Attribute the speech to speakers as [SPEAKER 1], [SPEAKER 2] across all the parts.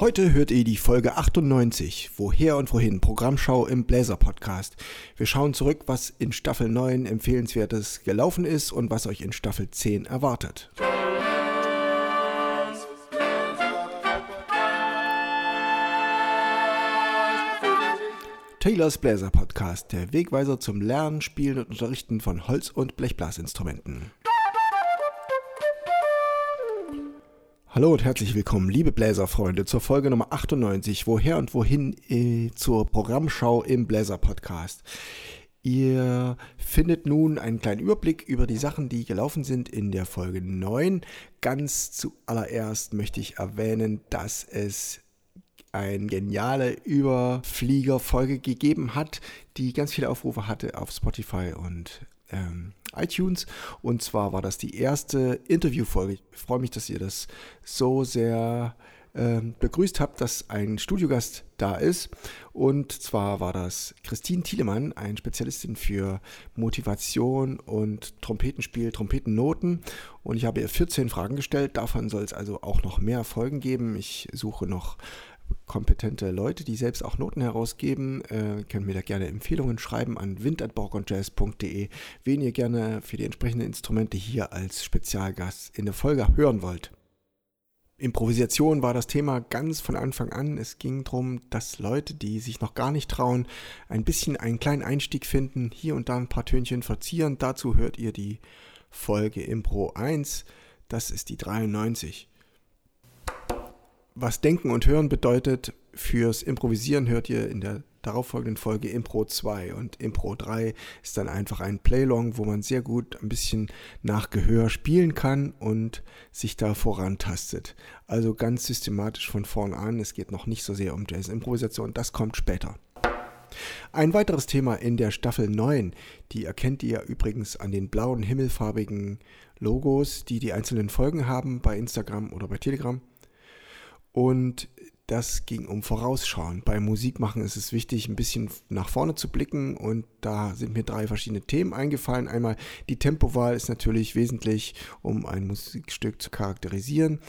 [SPEAKER 1] Heute hört ihr die Folge 98, Woher und Wohin, Programmschau im Bläser Podcast. Wir schauen zurück, was in Staffel 9 empfehlenswertes gelaufen ist und was euch in Staffel 10 erwartet. Taylors Bläser Podcast, der Wegweiser zum Lernen, Spielen und Unterrichten von Holz- und Blechblasinstrumenten. Hallo und herzlich willkommen, liebe Bläserfreunde, zur Folge Nummer 98, Woher und Wohin äh, zur Programmschau im Bläser Podcast. Ihr findet nun einen kleinen Überblick über die Sachen, die gelaufen sind in der Folge 9. Ganz zuallererst möchte ich erwähnen, dass es eine geniale Überflieger-Folge gegeben hat, die ganz viele Aufrufe hatte auf Spotify und ähm, iTunes. Und zwar war das die erste Interviewfolge. Ich freue mich, dass ihr das so sehr ähm, begrüßt habt, dass ein Studiogast da ist. Und zwar war das Christine Thielemann, eine Spezialistin für Motivation und Trompetenspiel, Trompetennoten. Und ich habe ihr 14 Fragen gestellt. Davon soll es also auch noch mehr Folgen geben. Ich suche noch kompetente Leute, die selbst auch Noten herausgeben, äh, können mir da gerne Empfehlungen schreiben an wind.borgundjazz.de, wen ihr gerne für die entsprechenden Instrumente hier als Spezialgast in der Folge hören wollt. Improvisation war das Thema ganz von Anfang an. Es ging darum, dass Leute, die sich noch gar nicht trauen, ein bisschen einen kleinen Einstieg finden, hier und da ein paar Tönchen verzieren. Dazu hört ihr die Folge Impro 1. Das ist die 93 was Denken und Hören bedeutet fürs Improvisieren, hört ihr in der darauffolgenden Folge Impro 2. Und Impro 3 ist dann einfach ein Playlong, wo man sehr gut ein bisschen nach Gehör spielen kann und sich da vorantastet. Also ganz systematisch von vorn an. Es geht noch nicht so sehr um Jazz-Improvisation, das kommt später. Ein weiteres Thema in der Staffel 9, die erkennt ihr übrigens an den blauen himmelfarbigen Logos, die die einzelnen Folgen haben bei Instagram oder bei Telegram und das ging um Vorausschauen. Beim Musikmachen ist es wichtig, ein bisschen nach vorne zu blicken und da sind mir drei verschiedene Themen eingefallen. Einmal die Tempowahl ist natürlich wesentlich, um ein Musikstück zu charakterisieren.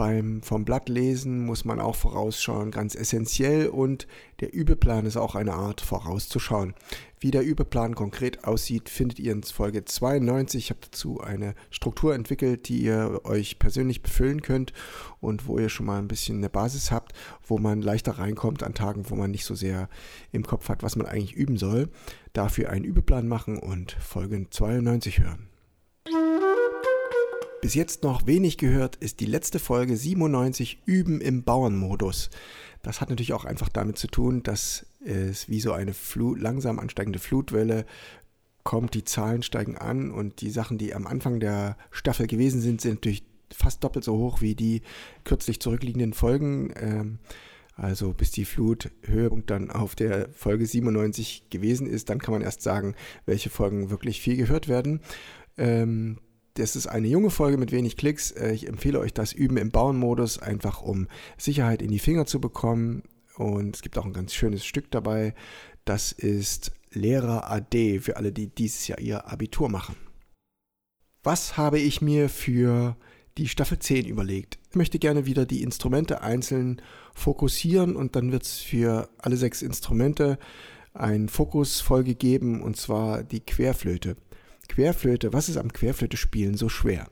[SPEAKER 1] Beim vom Blatt lesen muss man auch vorausschauen, ganz essentiell. Und der Übeplan ist auch eine Art vorauszuschauen. Wie der Übeplan konkret aussieht, findet ihr in Folge 92. Ich habe dazu eine Struktur entwickelt, die ihr euch persönlich befüllen könnt und wo ihr schon mal ein bisschen eine Basis habt, wo man leichter reinkommt an Tagen, wo man nicht so sehr im Kopf hat, was man eigentlich üben soll. Dafür einen Übeplan machen und Folge 92 hören. Bis jetzt noch wenig gehört ist die letzte Folge 97 Üben im Bauernmodus. Das hat natürlich auch einfach damit zu tun, dass es wie so eine Flut, langsam ansteigende Flutwelle kommt, die Zahlen steigen an und die Sachen, die am Anfang der Staffel gewesen sind, sind natürlich fast doppelt so hoch wie die kürzlich zurückliegenden Folgen. Ähm, also bis die Fluthöhepunkt dann auf der Folge 97 gewesen ist, dann kann man erst sagen, welche Folgen wirklich viel gehört werden. Das ist eine junge Folge mit wenig Klicks. Äh, ich empfehle euch das Üben im Bauernmodus, einfach um Sicherheit in die Finger zu bekommen. Und es gibt auch ein ganz schönes Stück dabei. Das ist Lehrer AD für alle, die dieses Jahr ihr Abitur machen. Was habe ich mir für die Staffel 10 überlegt? Ich möchte gerne wieder die Instrumente einzeln fokussieren und dann wird es für alle sechs Instrumente ein Fokusfolge geben und zwar die Querflöte. Querflöte, was ist am Querflöte-Spielen so schwer?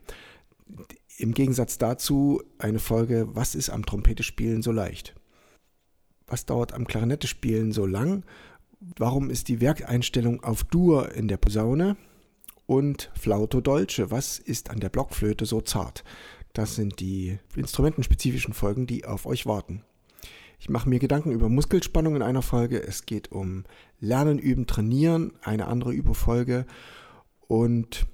[SPEAKER 1] Im Gegensatz dazu eine Folge, was ist am Trompete-Spielen so leicht? Was dauert am Klarinette-Spielen so lang? Warum ist die Werkeinstellung auf Dur in der Posaune? Und Flauto Dolce, was ist an der Blockflöte so zart? Das sind die instrumentenspezifischen Folgen, die auf euch warten. Ich mache mir Gedanken über Muskelspannung in einer Folge. Es geht um Lernen, Üben, Trainieren, eine andere Überfolge. Und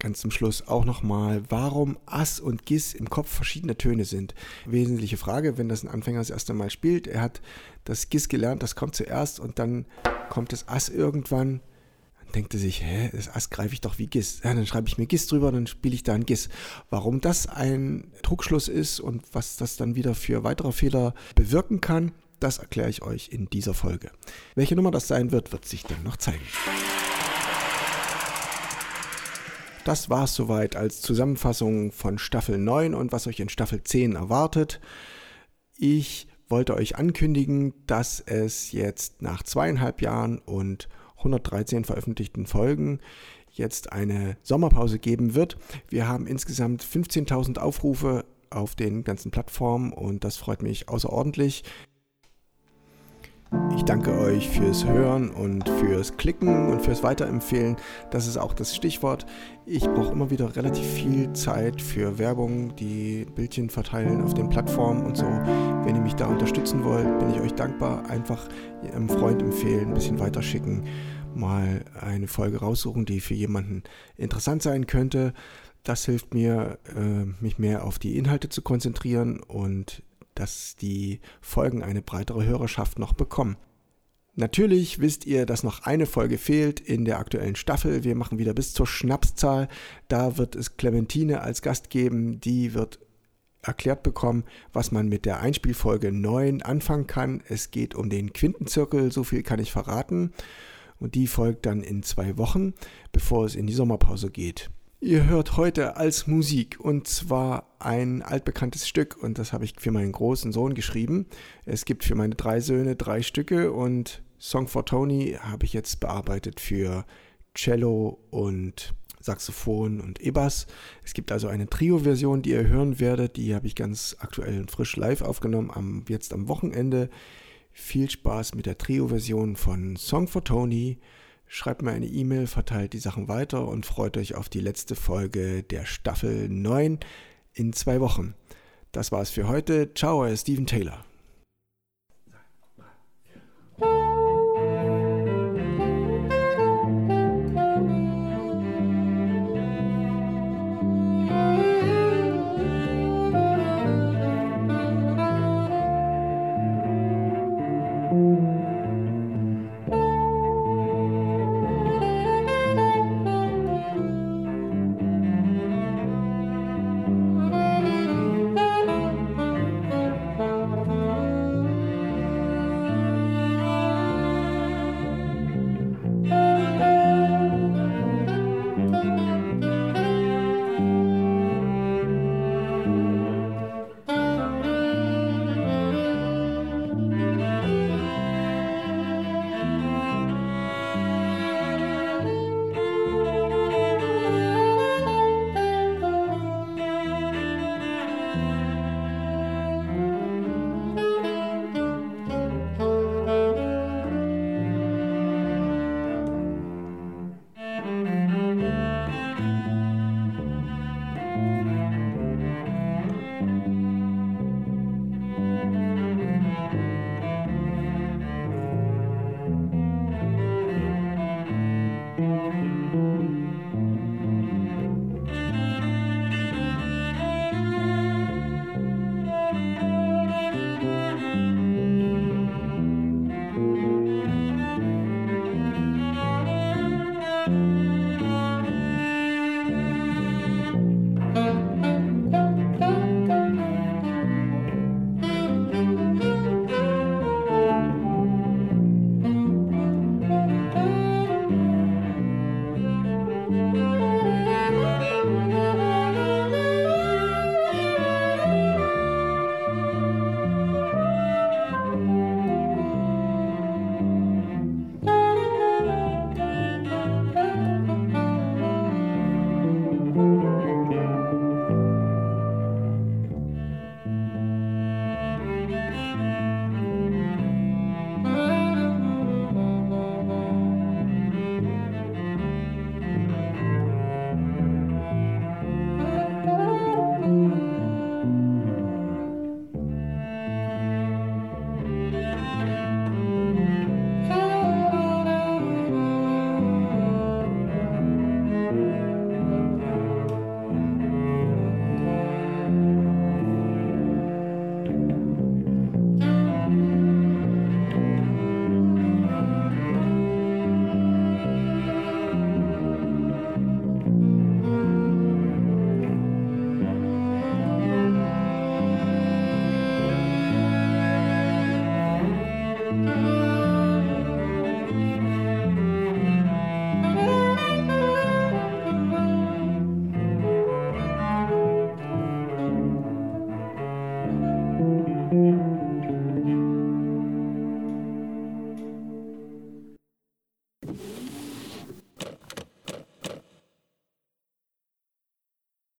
[SPEAKER 1] ganz zum Schluss auch nochmal, warum Ass und Gis im Kopf verschiedene Töne sind. Wesentliche Frage, wenn das ein Anfänger das erste Mal spielt. Er hat das Gis gelernt, das kommt zuerst und dann kommt das Ass irgendwann. Dann denkt er sich, hä, das Ass greife ich doch wie Gis. Ja, dann schreibe ich mir Gis drüber, dann spiele ich da ein Gis. Warum das ein Druckschluss ist und was das dann wieder für weitere Fehler bewirken kann, das erkläre ich euch in dieser Folge. Welche Nummer das sein wird, wird sich dann noch zeigen. Das war es soweit als Zusammenfassung von Staffel 9 und was euch in Staffel 10 erwartet. Ich wollte euch ankündigen, dass es jetzt nach zweieinhalb Jahren und 113 veröffentlichten Folgen jetzt eine Sommerpause geben wird. Wir haben insgesamt 15.000 Aufrufe auf den ganzen Plattformen und das freut mich außerordentlich. Ich danke euch fürs Hören und fürs Klicken und fürs Weiterempfehlen. Das ist auch das Stichwort. Ich brauche immer wieder relativ viel Zeit für Werbung, die Bildchen verteilen auf den Plattformen und so. Wenn ihr mich da unterstützen wollt, bin ich euch dankbar. Einfach einem Freund empfehlen, ein bisschen weiterschicken, mal eine Folge raussuchen, die für jemanden interessant sein könnte. Das hilft mir, äh, mich mehr auf die Inhalte zu konzentrieren und dass die Folgen eine breitere Hörerschaft noch bekommen. Natürlich wisst ihr, dass noch eine Folge fehlt in der aktuellen Staffel. Wir machen wieder bis zur Schnapszahl. Da wird es Clementine als Gast geben. Die wird erklärt bekommen, was man mit der Einspielfolge 9 anfangen kann. Es geht um den Quintenzirkel, so viel kann ich verraten. Und die folgt dann in zwei Wochen, bevor es in die Sommerpause geht. Ihr hört heute als Musik und zwar ein altbekanntes Stück und das habe ich für meinen großen Sohn geschrieben. Es gibt für meine drei Söhne drei Stücke und Song for Tony habe ich jetzt bearbeitet für Cello und Saxophon und E-Bass. Es gibt also eine Trio-Version, die ihr hören werdet. Die habe ich ganz aktuell und frisch live aufgenommen, am, jetzt am Wochenende. Viel Spaß mit der Trio-Version von Song for Tony. Schreibt mir eine E-Mail, verteilt die Sachen weiter und freut euch auf die letzte Folge der Staffel 9 in zwei Wochen. Das war's für heute. Ciao, euer Steven Taylor.